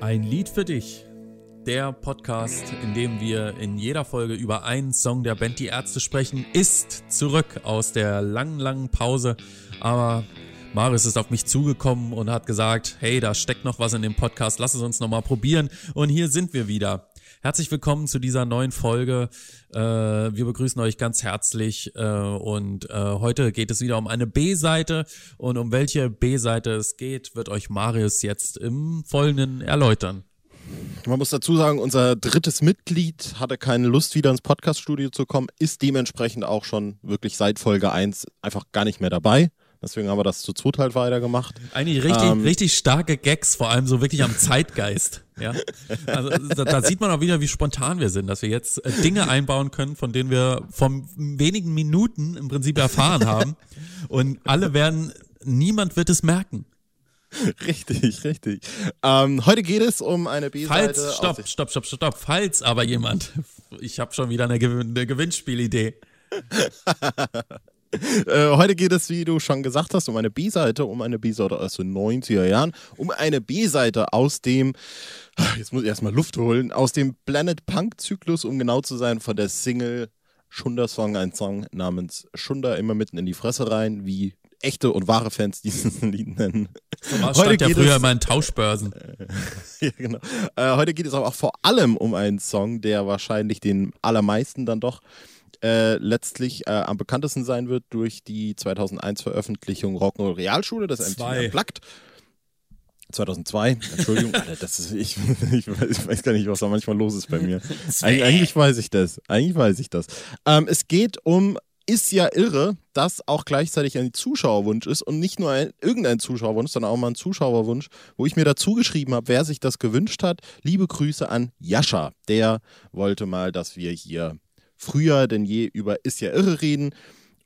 Ein Lied für dich. Der Podcast, in dem wir in jeder Folge über einen Song der Band Die Ärzte sprechen, ist zurück aus der langen, langen Pause. Aber Marius ist auf mich zugekommen und hat gesagt, hey, da steckt noch was in dem Podcast, lass es uns nochmal probieren. Und hier sind wir wieder. Herzlich willkommen zu dieser neuen Folge. Äh, wir begrüßen euch ganz herzlich äh, und äh, heute geht es wieder um eine B-Seite und um welche B-Seite es geht, wird euch Marius jetzt im Folgenden erläutern. Man muss dazu sagen, unser drittes Mitglied hatte keine Lust, wieder ins Podcaststudio zu kommen, ist dementsprechend auch schon wirklich seit Folge 1 einfach gar nicht mehr dabei. Deswegen haben wir das zu zweit halt weitergemacht. Eigentlich richtig, ähm, richtig starke Gags, vor allem so wirklich am Zeitgeist. Ja, also da, da, sieht man auch wieder, wie spontan wir sind, dass wir jetzt äh, Dinge einbauen können, von denen wir von wenigen Minuten im Prinzip erfahren haben. Und alle werden, niemand wird es merken. Richtig, richtig. Ähm, heute geht es um eine B-Seite. Falls, stopp, stopp, stopp, stopp, falls aber jemand, ich habe schon wieder eine, Gewinn eine Gewinnspielidee. Äh, heute geht es, wie du schon gesagt hast, um eine B-Seite, um eine B-Seite aus den 90er Jahren, um eine B-Seite aus dem, jetzt muss ich erstmal Luft holen, aus dem Planet Punk-Zyklus, um genau zu sein, von der Single Schunder Song, ein Song namens Schunder, immer mitten in die Fresse rein, wie echte und wahre Fans dieses Lied nennen. So heute ja früher es, immer in Tauschbörsen. ja, genau. Äh, heute geht es aber auch vor allem um einen Song, der wahrscheinlich den allermeisten dann doch äh, letztlich äh, am bekanntesten sein wird durch die 2001 Veröffentlichung Rock'n'Roll Realschule, das MTV Unplugged. 2002, Entschuldigung, Alter, das ist, ich, ich, weiß gar nicht, was da manchmal los ist bei mir. Eig eigentlich weiß ich das. Eigentlich weiß ich das. Ähm, es geht um ist ja irre, dass auch gleichzeitig ein Zuschauerwunsch ist und nicht nur ein, irgendein Zuschauerwunsch, sondern auch mal ein Zuschauerwunsch, wo ich mir dazu geschrieben habe, wer sich das gewünscht hat. Liebe Grüße an Jascha. Der wollte mal, dass wir hier früher denn je über Ist ja irre reden.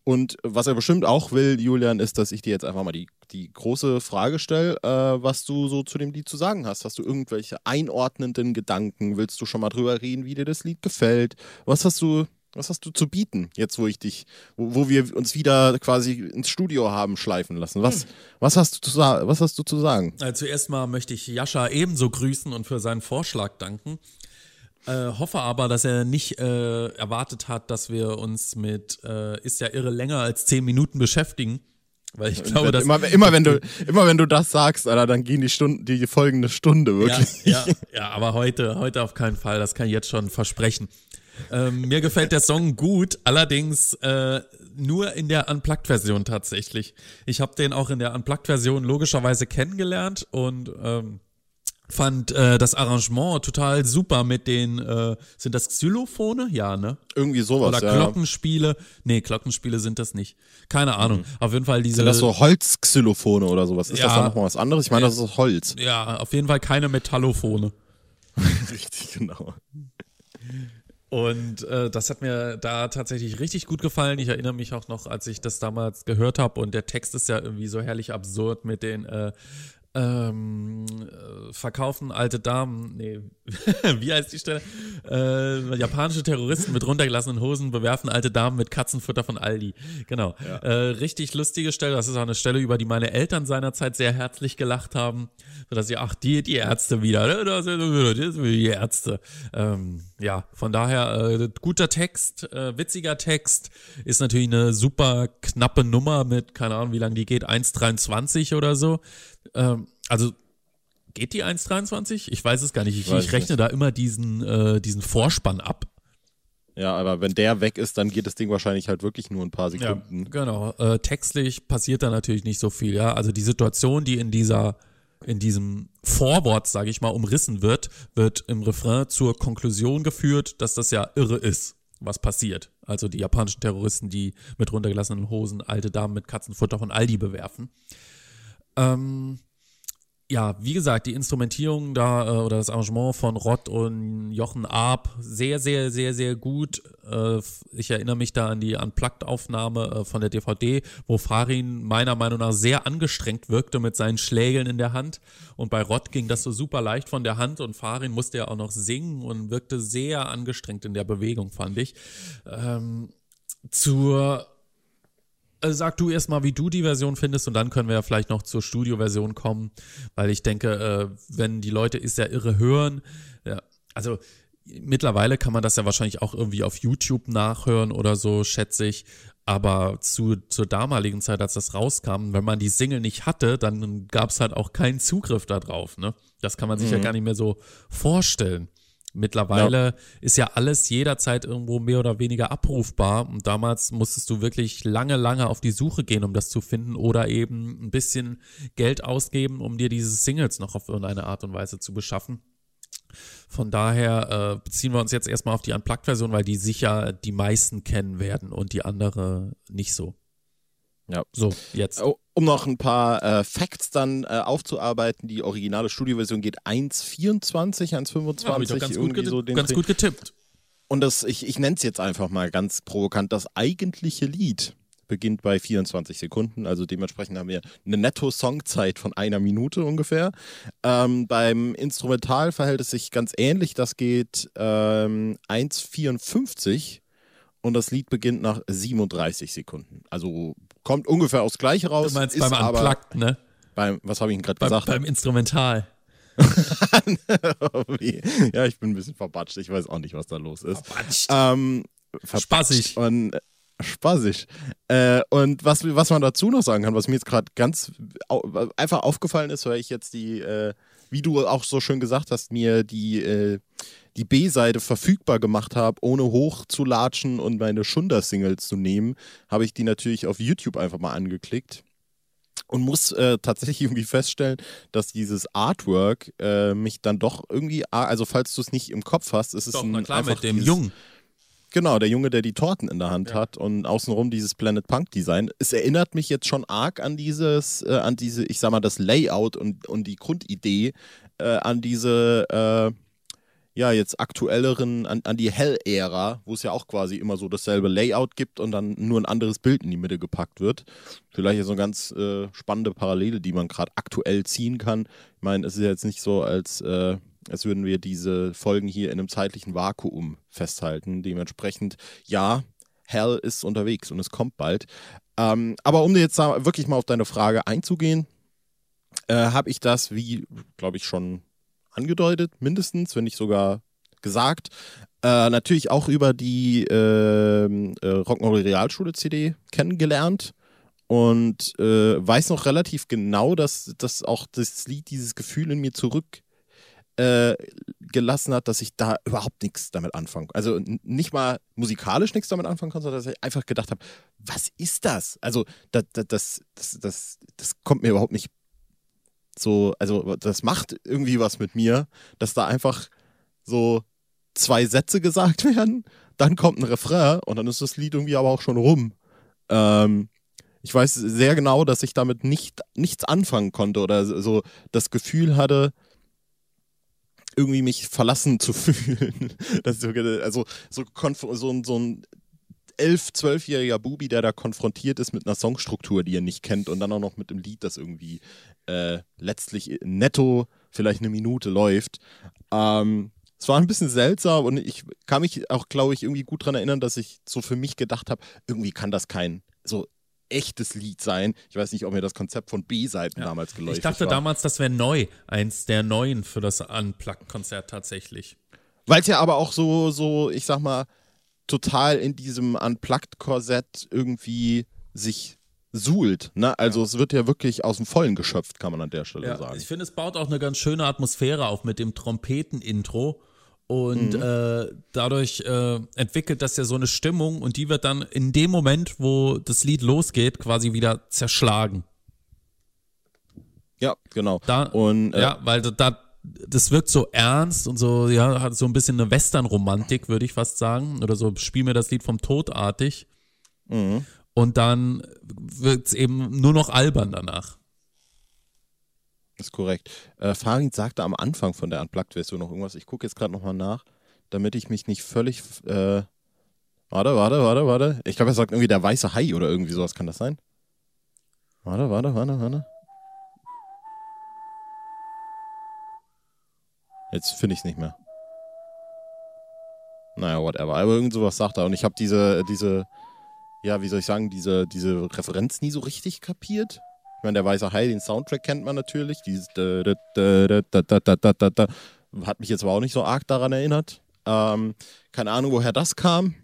Und was er bestimmt auch will, Julian, ist, dass ich dir jetzt einfach mal die, die große Frage stelle, äh, was du so zu dem Lied zu sagen hast. Hast du irgendwelche einordnenden Gedanken? Willst du schon mal drüber reden, wie dir das Lied gefällt? Was hast du, was hast du zu bieten, jetzt wo ich dich, wo, wo wir uns wieder quasi ins Studio haben schleifen lassen? Was, hm. was, hast, du zu, was hast du zu sagen? Also zuerst mal möchte ich Jascha ebenso grüßen und für seinen Vorschlag danken. Äh, hoffe aber, dass er nicht äh, erwartet hat, dass wir uns mit äh, ist ja irre länger als zehn Minuten beschäftigen. Weil ich glaube, dass. Immer, immer, wenn du, immer wenn du das sagst, Alter, dann gehen die Stunden, die folgende Stunde wirklich. Ja, ja, ja, aber heute, heute auf keinen Fall, das kann ich jetzt schon versprechen. Ähm, mir gefällt der Song gut, allerdings äh, nur in der Unplugged-Version tatsächlich. Ich habe den auch in der Unplugged-Version logischerweise kennengelernt und ähm, fand äh, das Arrangement total super mit den, äh, sind das Xylophone? Ja, ne? Irgendwie sowas, Oder ja. Glockenspiele. Nee, Glockenspiele sind das nicht. Keine Ahnung. Mhm. Auf jeden Fall diese. Sind das so Holzxylophone oder sowas? Ist ja, das dann nochmal was anderes? Ich meine, das ist Holz. Ja, auf jeden Fall keine Metallophone. Richtig, genau. Und äh, das hat mir da tatsächlich richtig gut gefallen. Ich erinnere mich auch noch, als ich das damals gehört habe und der Text ist ja irgendwie so herrlich absurd mit den äh, ähm, äh, verkaufen alte Damen, nee, wie heißt die Stelle? Äh, japanische Terroristen mit runtergelassenen Hosen bewerfen alte Damen mit Katzenfutter von Aldi. Genau. Ja. Äh, richtig lustige Stelle. Das ist auch eine Stelle, über die meine Eltern seinerzeit sehr herzlich gelacht haben. Sodass sie, ach, die, die Ärzte wieder, ne? das sind die Ärzte. Ähm, ja, von daher, äh, guter Text, äh, witziger Text, ist natürlich eine super knappe Nummer mit, keine Ahnung, wie lange die geht, 1,23 oder so. Ähm, also geht die 1,23? Ich weiß es gar nicht. Ich, ich rechne nicht. da immer diesen, äh, diesen Vorspann ab. Ja, aber wenn der weg ist, dann geht das Ding wahrscheinlich halt wirklich nur ein paar Sekunden. Ja, genau. Äh, textlich passiert da natürlich nicht so viel, ja. Also die Situation, die in dieser, in diesem Vorwort, sage ich mal, umrissen wird, wird im Refrain zur Konklusion geführt, dass das ja irre ist, was passiert. Also die japanischen Terroristen, die mit runtergelassenen Hosen alte Damen mit Katzenfutter von Aldi bewerfen. Ähm, ja, wie gesagt, die Instrumentierung da äh, oder das Arrangement von Rott und Jochen Arp sehr, sehr, sehr, sehr gut. Äh, ich erinnere mich da an die Unplugged-Aufnahme äh, von der DVD, wo Farin meiner Meinung nach sehr angestrengt wirkte mit seinen Schlägeln in der Hand. Und bei Rott ging das so super leicht von der Hand und Farin musste ja auch noch singen und wirkte sehr angestrengt in der Bewegung, fand ich. Ähm, zur sag du erstmal, wie du die Version findest und dann können wir ja vielleicht noch zur Studioversion kommen, weil ich denke, äh, wenn die Leute ist ja irre hören, ja, also mittlerweile kann man das ja wahrscheinlich auch irgendwie auf YouTube nachhören oder so, schätze ich. Aber zu, zur damaligen Zeit, als das rauskam, wenn man die Single nicht hatte, dann gab es halt auch keinen Zugriff darauf. Ne? Das kann man sich mhm. ja gar nicht mehr so vorstellen. Mittlerweile ja. ist ja alles jederzeit irgendwo mehr oder weniger abrufbar und damals musstest du wirklich lange, lange auf die Suche gehen, um das zu finden oder eben ein bisschen Geld ausgeben, um dir diese Singles noch auf irgendeine Art und Weise zu beschaffen. Von daher äh, beziehen wir uns jetzt erstmal auf die Unplugged-Version, weil die sicher die meisten kennen werden und die andere nicht so. Ja. So, jetzt. Um noch ein paar äh, Facts dann äh, aufzuarbeiten, die originale Studioversion geht 1,24, 1,25. Ja, ich ganz, gut, so ganz gut getippt. Und das, ich, ich nenne es jetzt einfach mal ganz provokant, das eigentliche Lied beginnt bei 24 Sekunden. Also dementsprechend haben wir eine Netto-Songzeit von einer Minute ungefähr. Ähm, beim Instrumental verhält es sich ganz ähnlich. Das geht ähm, 1,54 und das Lied beginnt nach 37 Sekunden. Also kommt ungefähr aufs Gleiche raus. Du meinst beim Unplugged, ne? Beim, was habe ich Ihnen gerade gesagt? Beim Instrumental. ja, ich bin ein bisschen verbatscht. Ich weiß auch nicht, was da los ist. Verbatscht. Ähm, verbatscht. Spaßig. Und, äh, spaßig. Äh, und was, was man dazu noch sagen kann, was mir jetzt gerade ganz einfach aufgefallen ist, weil ich jetzt die, äh, wie du auch so schön gesagt hast, mir die, äh, die B-Seite verfügbar gemacht habe, ohne hochzulatschen und meine Schunder-Singles zu nehmen, habe ich die natürlich auf YouTube einfach mal angeklickt und muss äh, tatsächlich irgendwie feststellen, dass dieses Artwork äh, mich dann doch irgendwie, also falls du es nicht im Kopf hast, ist es doch, ein, na klar, einfach mit dem Jungen. Genau, der Junge, der die Torten in der Hand ja. hat und außenrum dieses Planet Punk Design. Es erinnert mich jetzt schon arg an dieses, äh, an diese, ich sag mal, das Layout und, und die Grundidee äh, an diese, äh, ja, jetzt aktuelleren, an, an die Hell-Ära, wo es ja auch quasi immer so dasselbe Layout gibt und dann nur ein anderes Bild in die Mitte gepackt wird. Vielleicht ist so eine ganz äh, spannende Parallele, die man gerade aktuell ziehen kann. Ich meine, es ist ja jetzt nicht so, als äh, als würden wir diese Folgen hier in einem zeitlichen Vakuum festhalten. Dementsprechend, ja, Hell ist unterwegs und es kommt bald. Ähm, aber um jetzt wirklich mal auf deine Frage einzugehen, äh, habe ich das, wie, glaube ich, schon angedeutet, mindestens, wenn nicht sogar gesagt, äh, natürlich auch über die ähm, äh, Rock'n'Roll Realschule CD kennengelernt und äh, weiß noch relativ genau, dass, dass auch das Lied dieses Gefühl in mir zurück äh, hat, dass ich da überhaupt nichts damit anfangen Also nicht mal musikalisch nichts damit anfangen konnte, sondern dass ich einfach gedacht habe, was ist das? Also das, das, das, das, das kommt mir überhaupt nicht so, also das macht irgendwie was mit mir, dass da einfach so zwei Sätze gesagt werden, dann kommt ein Refrain und dann ist das Lied irgendwie aber auch schon rum. Ähm, ich weiß sehr genau, dass ich damit nicht, nichts anfangen konnte oder so das Gefühl hatte, irgendwie mich verlassen zu fühlen. Das also so, so, so ein elf, zwölfjähriger Bubi, der da konfrontiert ist mit einer Songstruktur, die er nicht kennt und dann auch noch mit einem Lied, das irgendwie äh, letztlich netto vielleicht eine Minute läuft. Ähm, es war ein bisschen seltsam und ich kann mich auch, glaube ich, irgendwie gut daran erinnern, dass ich so für mich gedacht habe, irgendwie kann das kein so echtes Lied sein. Ich weiß nicht, ob mir das Konzept von B-Seiten ja. damals geläufig Ich dachte war. damals, das wäre neu, eins der neuen für das Unplugged-Konzert tatsächlich. Weil es ja aber auch so, so, ich sag mal, total in diesem Unplugged-Korsett irgendwie sich suhlt. Ne? Also ja. es wird ja wirklich aus dem Vollen geschöpft, kann man an der Stelle ja, sagen. Ich finde, es baut auch eine ganz schöne Atmosphäre auf mit dem Trompeten-Intro und mhm. äh, dadurch äh, entwickelt das ja so eine Stimmung und die wird dann in dem Moment, wo das Lied losgeht, quasi wieder zerschlagen. Ja, genau. Da, und, äh, ja, weil da, das wirkt so ernst und so, ja, hat so ein bisschen eine Western-Romantik, würde ich fast sagen. Oder so, spiel mir das Lied vom Todartig. Mhm. Und dann wird es eben nur noch albern danach. Das ist korrekt. Äh, Farid sagte am Anfang von der Unplugged-Version noch irgendwas. Ich gucke jetzt gerade nochmal nach, damit ich mich nicht völlig. Äh, warte, warte, warte, warte. Ich glaube, er sagt irgendwie der weiße Hai oder irgendwie sowas. Kann das sein? Warte, warte, warte, warte. Jetzt finde ich es nicht mehr. Naja, whatever. Aber irgend sowas sagt er. Und ich habe diese, diese, ja, wie soll ich sagen, diese, diese Referenz nie so richtig kapiert. Ich meine, der Weiße Hai, den Soundtrack kennt man natürlich. Dieses hat mich jetzt aber auch nicht so arg daran erinnert. Ähm, keine Ahnung, woher das kam.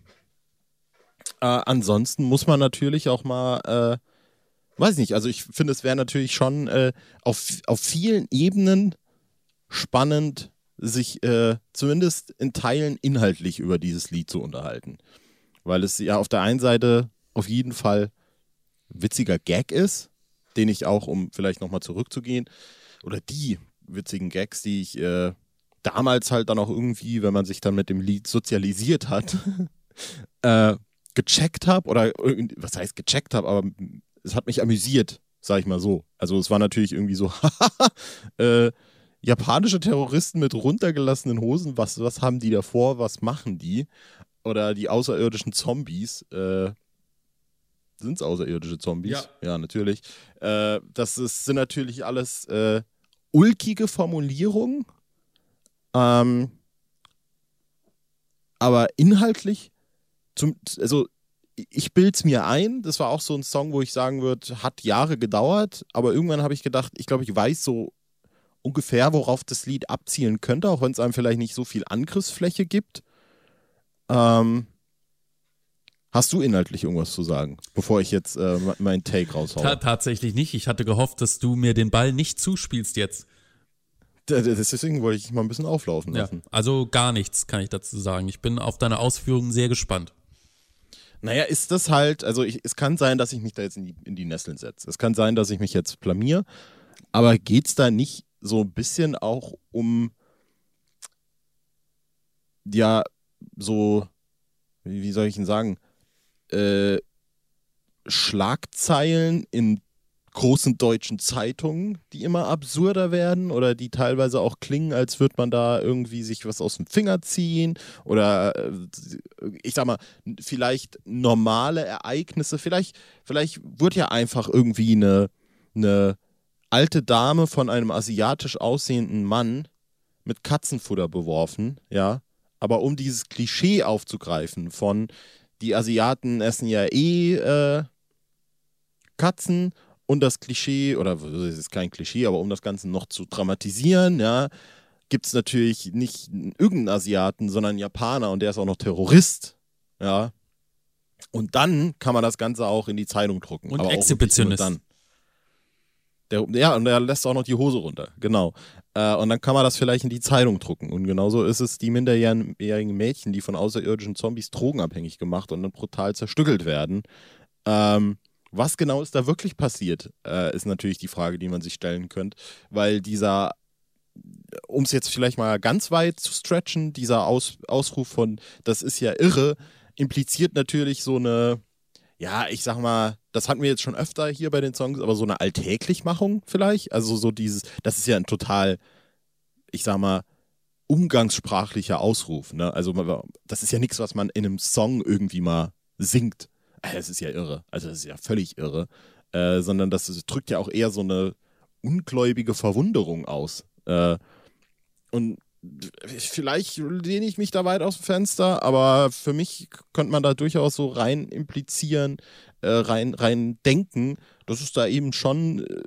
Äh, ansonsten muss man natürlich auch mal, äh, weiß nicht, also ich finde, es wäre natürlich schon äh, auf, auf vielen Ebenen spannend, sich äh, zumindest in Teilen inhaltlich über dieses Lied zu unterhalten. Weil es ja auf der einen Seite auf jeden Fall witziger Gag ist, den ich auch, um vielleicht nochmal zurückzugehen, oder die witzigen Gags, die ich äh, damals halt dann auch irgendwie, wenn man sich dann mit dem Lied sozialisiert hat, äh, gecheckt habe oder was heißt gecheckt habe, aber es hat mich amüsiert, sag ich mal so. Also es war natürlich irgendwie so, äh, japanische Terroristen mit runtergelassenen Hosen, was, was haben die davor, was machen die? Oder die außerirdischen Zombies, äh, sind es außerirdische Zombies? Ja, ja natürlich. Äh, das ist, sind natürlich alles äh, ulkige Formulierungen. Ähm, aber inhaltlich, zum, also ich bilde es mir ein, das war auch so ein Song, wo ich sagen würde, hat Jahre gedauert, aber irgendwann habe ich gedacht, ich glaube, ich weiß so ungefähr, worauf das Lied abzielen könnte, auch wenn es einem vielleicht nicht so viel Angriffsfläche gibt. Ähm, hast du inhaltlich irgendwas zu sagen, bevor ich jetzt äh, meinen Take raushaue? Ta tatsächlich nicht. Ich hatte gehofft, dass du mir den Ball nicht zuspielst jetzt. Deswegen wollte ich mal ein bisschen auflaufen lassen. Ja, also gar nichts kann ich dazu sagen. Ich bin auf deine Ausführungen sehr gespannt. Naja, ist das halt, also ich, es kann sein, dass ich mich da jetzt in die, in die Nesseln setze. Es kann sein, dass ich mich jetzt blamier. Aber geht es da nicht so ein bisschen auch um, ja, so, wie soll ich denn sagen, äh, Schlagzeilen in großen deutschen Zeitungen, die immer absurder werden oder die teilweise auch klingen, als würde man da irgendwie sich was aus dem Finger ziehen oder äh, ich sag mal, vielleicht normale Ereignisse, vielleicht, vielleicht wird ja einfach irgendwie eine, eine alte Dame von einem asiatisch aussehenden Mann mit Katzenfutter beworfen, ja. Aber um dieses Klischee aufzugreifen von die Asiaten essen ja eh äh, Katzen und das Klischee, oder es ist kein Klischee, aber um das Ganze noch zu dramatisieren, ja, gibt es natürlich nicht irgendeinen Asiaten, sondern einen Japaner und der ist auch noch Terrorist, ja. Und dann kann man das Ganze auch in die Zeitung drucken. Und Exhibitionist. Der, ja, und er lässt auch noch die Hose runter, genau. Äh, und dann kann man das vielleicht in die Zeitung drucken. Und genauso ist es die minderjährigen Mädchen, die von außerirdischen Zombies drogenabhängig gemacht und dann brutal zerstückelt werden. Ähm, was genau ist da wirklich passiert, äh, ist natürlich die Frage, die man sich stellen könnte, weil dieser, um es jetzt vielleicht mal ganz weit zu stretchen, dieser Aus, Ausruf von, das ist ja irre, impliziert natürlich so eine, ja, ich sag mal, das hatten wir jetzt schon öfter hier bei den Songs, aber so eine Alltäglichmachung vielleicht. Also so dieses, das ist ja ein total, ich sag mal, umgangssprachlicher Ausruf. Ne? Also das ist ja nichts, was man in einem Song irgendwie mal singt. Äh, es ist ja irre. Also das ist ja völlig irre. Äh, sondern das, das, drückt ja auch eher so eine ungläubige Verwunderung aus. Äh, und vielleicht lehne ich mich da weit aus dem Fenster, aber für mich könnte man da durchaus so rein implizieren, äh, rein, rein denken, dass es da eben schon äh,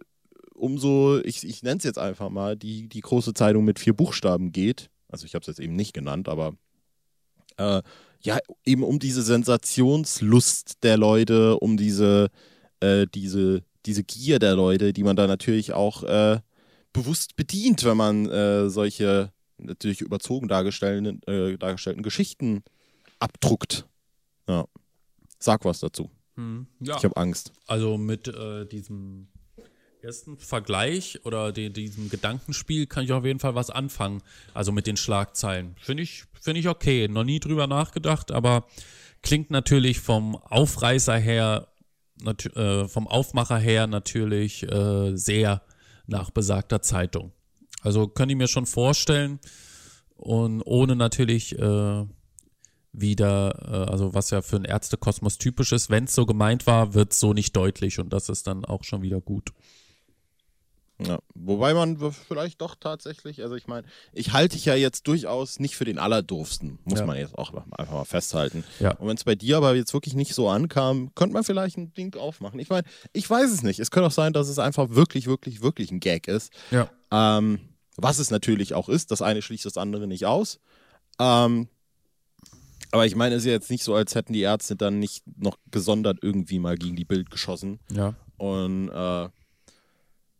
um so, ich, ich nenne es jetzt einfach mal, die, die große Zeitung mit vier Buchstaben geht. Also ich habe es jetzt eben nicht genannt, aber äh, ja, eben um diese Sensationslust der Leute, um diese, äh, diese, diese Gier der Leute, die man da natürlich auch äh, bewusst bedient, wenn man äh, solche natürlich überzogen dargestellten, äh, dargestellten Geschichten abdruckt. Ja. Sag was dazu. Hm, ja. Ich habe Angst. Also mit äh, diesem ersten Vergleich oder de diesem Gedankenspiel kann ich auf jeden Fall was anfangen. Also mit den Schlagzeilen. Finde ich, find ich okay. Noch nie drüber nachgedacht, aber klingt natürlich vom Aufreißer her, äh, vom Aufmacher her natürlich äh, sehr nach besagter Zeitung. Also könnte ich mir schon vorstellen und ohne natürlich äh, wieder, äh, also was ja für einen Ärztekosmos typisch ist, wenn es so gemeint war, wird es so nicht deutlich und das ist dann auch schon wieder gut. Ja, wobei man vielleicht doch tatsächlich, also ich meine, ich halte dich ja jetzt durchaus nicht für den Allerdurfsten, muss Ja. man jetzt auch einfach mal festhalten. Ja. Und wenn es bei dir aber jetzt wirklich nicht so ankam, könnte man vielleicht ein Ding aufmachen. Ich meine, ich weiß es nicht. Es könnte auch sein, dass es einfach wirklich, wirklich, wirklich ein Gag ist. Ja. Ähm, was es natürlich auch ist. Das eine schließt das andere nicht aus. Ähm, aber ich meine, es ist ja jetzt nicht so, als hätten die Ärzte dann nicht noch gesondert irgendwie mal gegen die Bild geschossen. Ja. Und äh,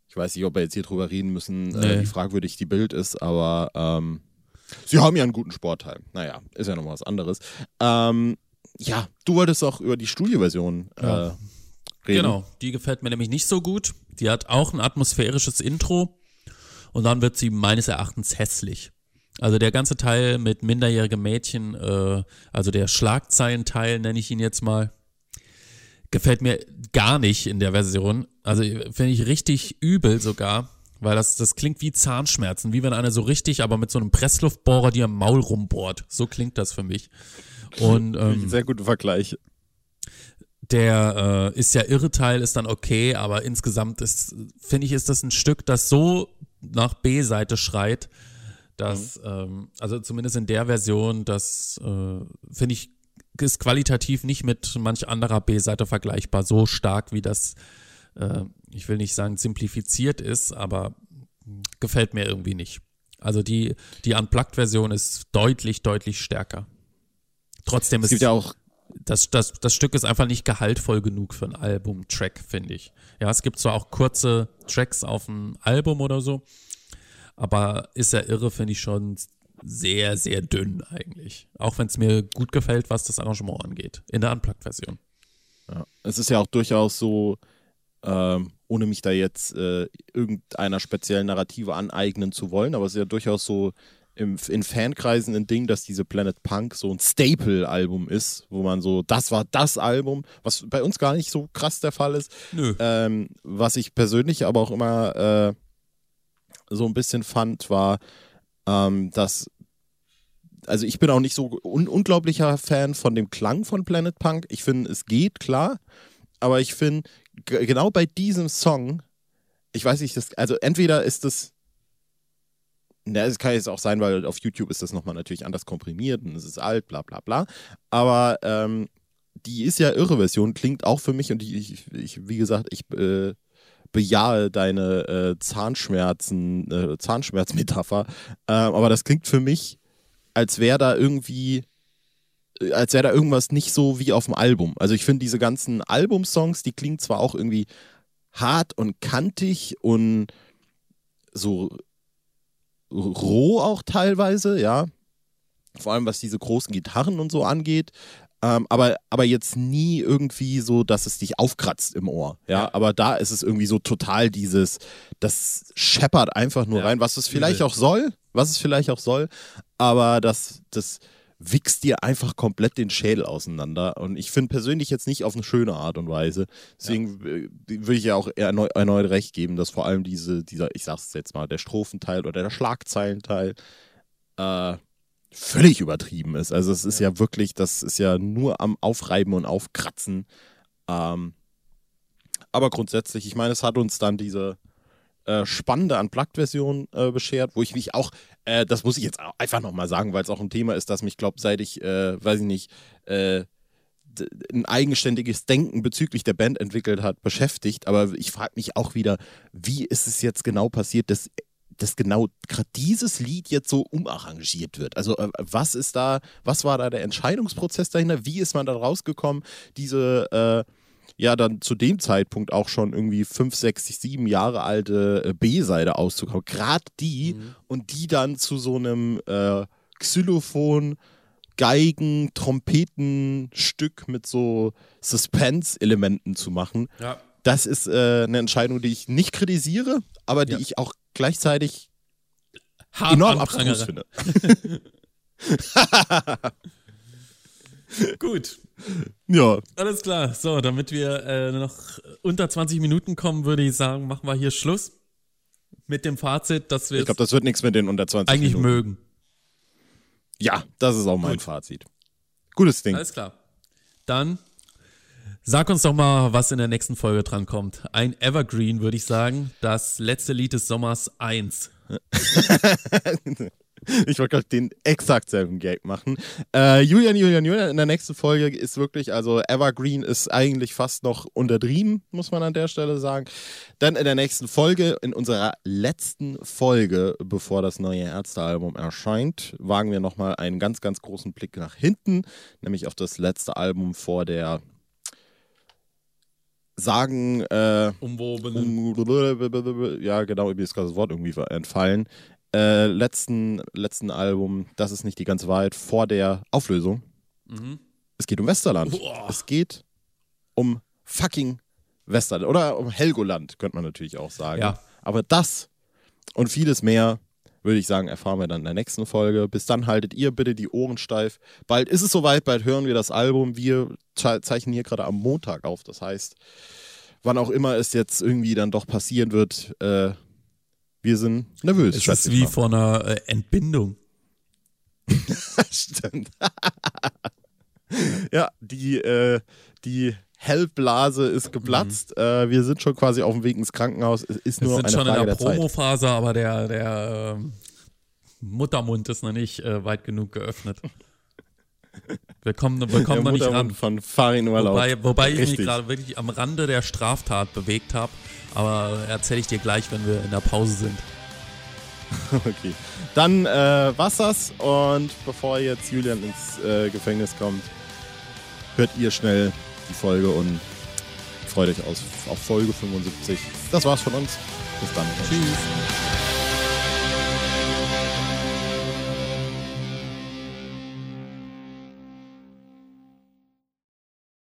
ich weiß nicht, ob wir jetzt hier drüber reden müssen, Nee. äh, wie fragwürdig die Bild ist, aber ähm, sie haben ja einen guten Sportteil. Naja, ist ja nochmal was anderes. Ähm, ja, du wolltest auch über die Studioversion äh, Ja. reden. Genau, die gefällt mir nämlich nicht so gut. Die hat auch ein atmosphärisches Intro und dann wird sie meines Erachtens hässlich. Also der ganze Teil mit minderjährigen Mädchen, äh, also der Schlagzeilenteil nenne ich ihn jetzt mal, gefällt mir gar nicht in der Version. Also finde ich richtig übel sogar, weil das, das klingt wie Zahnschmerzen, wie wenn einer so richtig, aber mit so einem Pressluftbohrer dir am Maul rumbohrt. So klingt das für mich. Und ähm, Sehr guter Vergleich. der äh, ist ja irre Teil ist dann okay, aber insgesamt ist, finde ich, ist das ein Stück, das so nach B-Seite schreit, dass, ähm, also zumindest in der Version, das äh, finde ich, ist qualitativ nicht mit manch anderer B-Seite vergleichbar, so stark wie das, äh, ich will nicht sagen simplifiziert ist, aber gefällt mir irgendwie nicht. Also die, die Unplugged-Version ist deutlich, deutlich stärker. Trotzdem Es ist gibt ja auch das, das, das Stück ist einfach nicht gehaltvoll genug für ein Album-Track, finde ich. Ja, es gibt zwar auch kurze Tracks auf dem Album oder so, aber ist ja irre, finde ich schon sehr, sehr dünn eigentlich. Auch wenn es mir gut gefällt, was das Arrangement angeht. In der Unplugged-Version. Ja. Es ist ja auch durchaus so, ähm, ohne mich da jetzt äh, irgendeiner speziellen Narrative aneignen zu wollen, aber es ist ja durchaus so im, in Fankreisen ein Ding, dass diese Planet Punk so ein Staple-Album ist, wo man so, das war das Album, was bei uns gar nicht so krass der Fall ist. Nö. Ähm, was ich persönlich aber auch immer äh, so ein bisschen fand, war, ähm, dass also ich bin auch nicht so un unglaublicher Fan von dem Klang von Planet Punk. Ich finde, es geht, klar. Aber ich finde, genau bei diesem Song, ich weiß nicht, das, also entweder ist das, na, es kann jetzt auch sein, weil auf YouTube ist das nochmal natürlich anders komprimiert und es ist alt, bla bla bla. Aber ähm, die ist ja irre Version, klingt auch für mich und ich, ich wie gesagt, ich äh, bejahe deine äh, Zahnschmerzen, äh, Zahnschmerzmetapher. Ähm, aber das klingt für mich, als wäre da irgendwie, äh, als wäre da irgendwas nicht so wie auf dem Album. Also ich finde diese ganzen Albumsongs, die klingen zwar auch irgendwie hart und kantig und so roh auch teilweise, ja. Vor allem was diese großen Gitarren und so angeht. Ähm, aber, aber jetzt nie irgendwie so, dass es dich aufkratzt im Ohr. Ja, Ja. aber da ist es irgendwie so total dieses, das scheppert einfach nur Ja, rein, was es vielleicht auch soll, was es vielleicht auch soll, aber das, das wichst dir einfach komplett den Schädel auseinander. Und ich finde persönlich jetzt nicht auf eine schöne Art und Weise. Deswegen äh, würde ich ja auch erneu erneut recht geben, dass vor allem diese, dieser, ich sag's jetzt mal, der Strophenteil oder der Schlagzeilenteil äh, völlig übertrieben ist. Also es ist ja. wirklich, das ist ja nur am Aufreiben und Aufkratzen. Ähm, aber grundsätzlich, ich meine, es hat uns dann diese äh, spannende Unplugged-Version äh, beschert, wo ich mich auch, äh, das muss ich jetzt einfach nochmal sagen, weil es auch ein Thema ist, das mich, glaube seit ich, äh, weiß ich nicht, äh, ein eigenständiges Denken bezüglich der Band entwickelt hat, beschäftigt. Aber ich frage mich auch wieder, wie ist es jetzt genau passiert, dass, dass genau gerade dieses Lied jetzt so umarrangiert wird? Also äh, was ist da, was war da der Entscheidungsprozess dahinter? Wie ist man da rausgekommen, diese äh, ja dann zu dem Zeitpunkt auch schon irgendwie fünf, sechs, sieben Jahre alte äh, B-Seite auszukommen. Gerade die und die dann zu so einem äh, Xylophon, Geigen, Trompetenstück mit so Suspense-Elementen zu machen. Ja. Das ist äh, eine Entscheidung, die ich nicht kritisiere, aber die Ja. ich auch gleichzeitig Hart enorm abstrus finde. Gut, Ja, alles klar. So, damit wir äh, noch unter 20 Minuten kommen, würde ich sagen, machen wir hier Schluss. Mit dem Fazit, dass wir ich glaube, das wird nichts mit den unter 20 eigentlich Minuten. mögen. Ja, das ist auch mein Gut. Fazit. Gutes Ding. Alles klar. Dann Sag uns doch mal, was in der nächsten Folge dran kommt. Ein Evergreen, würde ich sagen. Das letzte Lied des Sommers 1. Ich wollte gerade den exakt selben Gag machen. Äh, Julian, Julian, Julian, in der nächsten Folge ist wirklich, also Evergreen ist eigentlich fast noch untertrieben, muss man an der Stelle sagen. Dann in der nächsten Folge, in unserer letzten Folge, bevor das neue Ärztealbum erscheint, wagen wir nochmal einen ganz, ganz großen Blick nach hinten, nämlich auf das letzte Album vor der sagen, äh, Umwobenen. ja genau, mir ist gerade das Wort irgendwie entfallen, äh, letzten, letzten Album, das ist nicht die ganze Wahrheit, vor der Auflösung. Mhm. Es geht um Westerland. Boah. Es geht um fucking Westerland. Oder um Helgoland, könnte man natürlich auch sagen. Ja. Aber das und vieles mehr, würde ich sagen, erfahren wir dann in der nächsten Folge. Bis dann haltet ihr bitte die Ohren steif. Bald ist es soweit, bald hören wir das Album. Wir ze- zeichnen hier gerade am Montag auf. Das heißt, wann auch immer es jetzt irgendwie dann doch passieren wird, äh, wir sind nervös. Es ist wie vor einer äh, Entbindung. Stimmt. ja, die, äh, die Hellblase ist geplatzt. Äh, wir sind schon quasi auf dem Weg ins Krankenhaus. Es ist Wir nur sind eine schon in Frage der der Zeit. Promophase, aber der, der ähm, Muttermund ist noch nicht äh, weit genug geöffnet. Wir kommen, wir kommen noch nicht ran. von Farin Urlaub. Wobei, wobei ich mich gerade wirklich am Rande der Straftat bewegt habe. Aber erzähle ich dir gleich, wenn wir in der Pause sind. Okay. Dann äh, war's das und bevor jetzt Julian ins äh, Gefängnis kommt, hört ihr schnell die Folge und freut euch auf Folge 75. Das war's von uns. Bis dann. Tschüss.